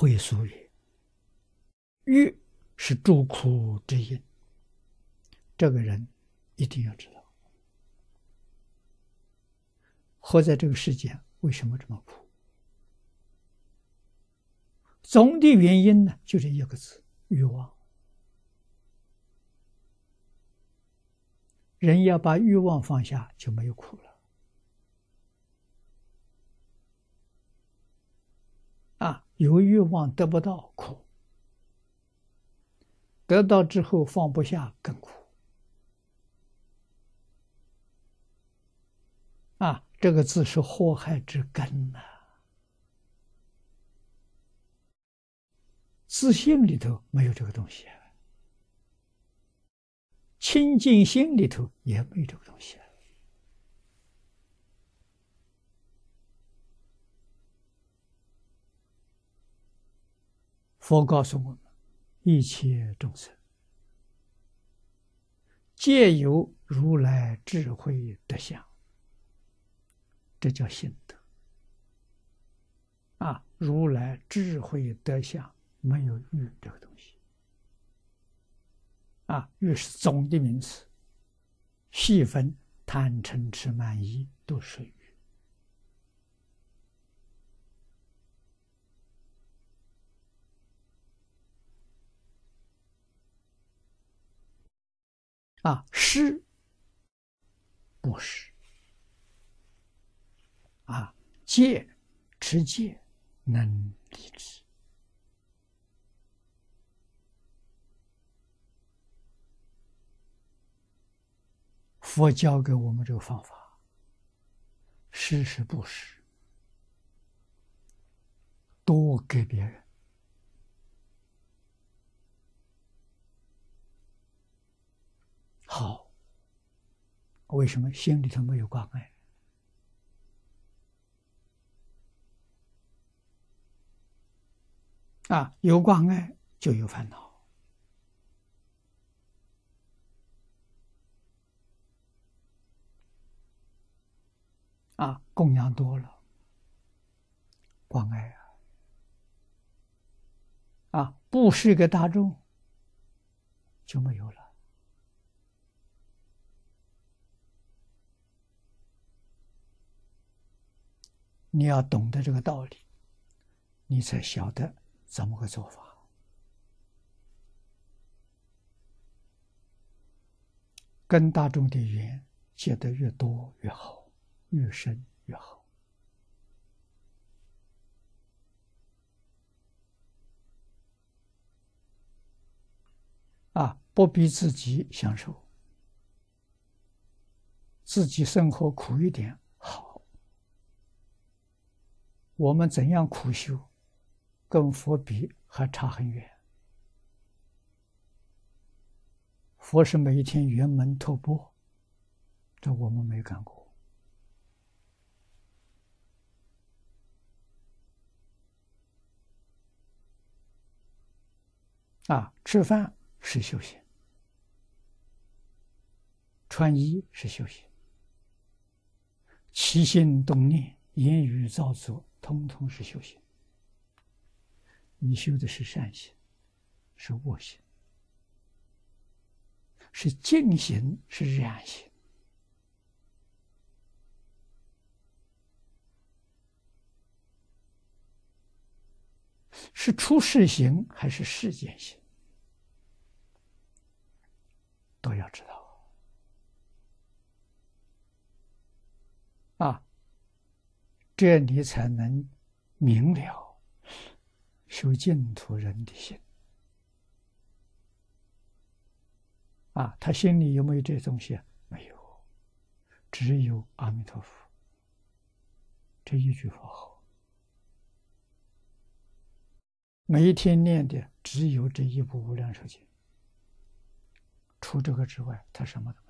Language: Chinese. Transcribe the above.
会俗语，欲是诸苦之因。这个人一定要知道，活在这个世间为什么这么苦？总的原因呢，就这一个字：欲望。人要把欲望放下，就没有苦了。有欲望得不到苦，得到之后放不下更苦。啊，这个字是祸害之根呐。自信里头没有这个东西啊。清净心里头也没这个东西。佛告诉我们：一切众生皆有如来智慧德相，这叫心得。啊，如来智慧德相没有欲这个东西。啊，欲是总的名词，细分贪嗔痴慢疑都属于。啊，施不施，啊，戒持戒能立之。佛教给我们这个方法，施是布施，多给别人。为什么心里头没有关爱？啊，有关爱就有烦恼。啊，供养多了，关爱啊，啊，布施给大众就没有了。你要懂得这个道理，你才晓得怎么个做法，跟大众的缘结得越多越好。越深越好啊！不逼自己享受，自己生活苦一点我们怎样苦修，跟佛比还差很远。佛是每一天圆门托钵，这我们没干过。啊，吃饭是修行，穿衣是修行，起心动念、言语造作，通通是修行。你修的是善行，是恶行，是净行，是染行，是出世行还是世间行？都要知道啊，这样你才能明了修净土人的心啊。他心里有没有这东西？没有，只有阿弥陀佛这一句佛号，每一天念的只有这一部无量寿经。除这个之外，他什么都没有。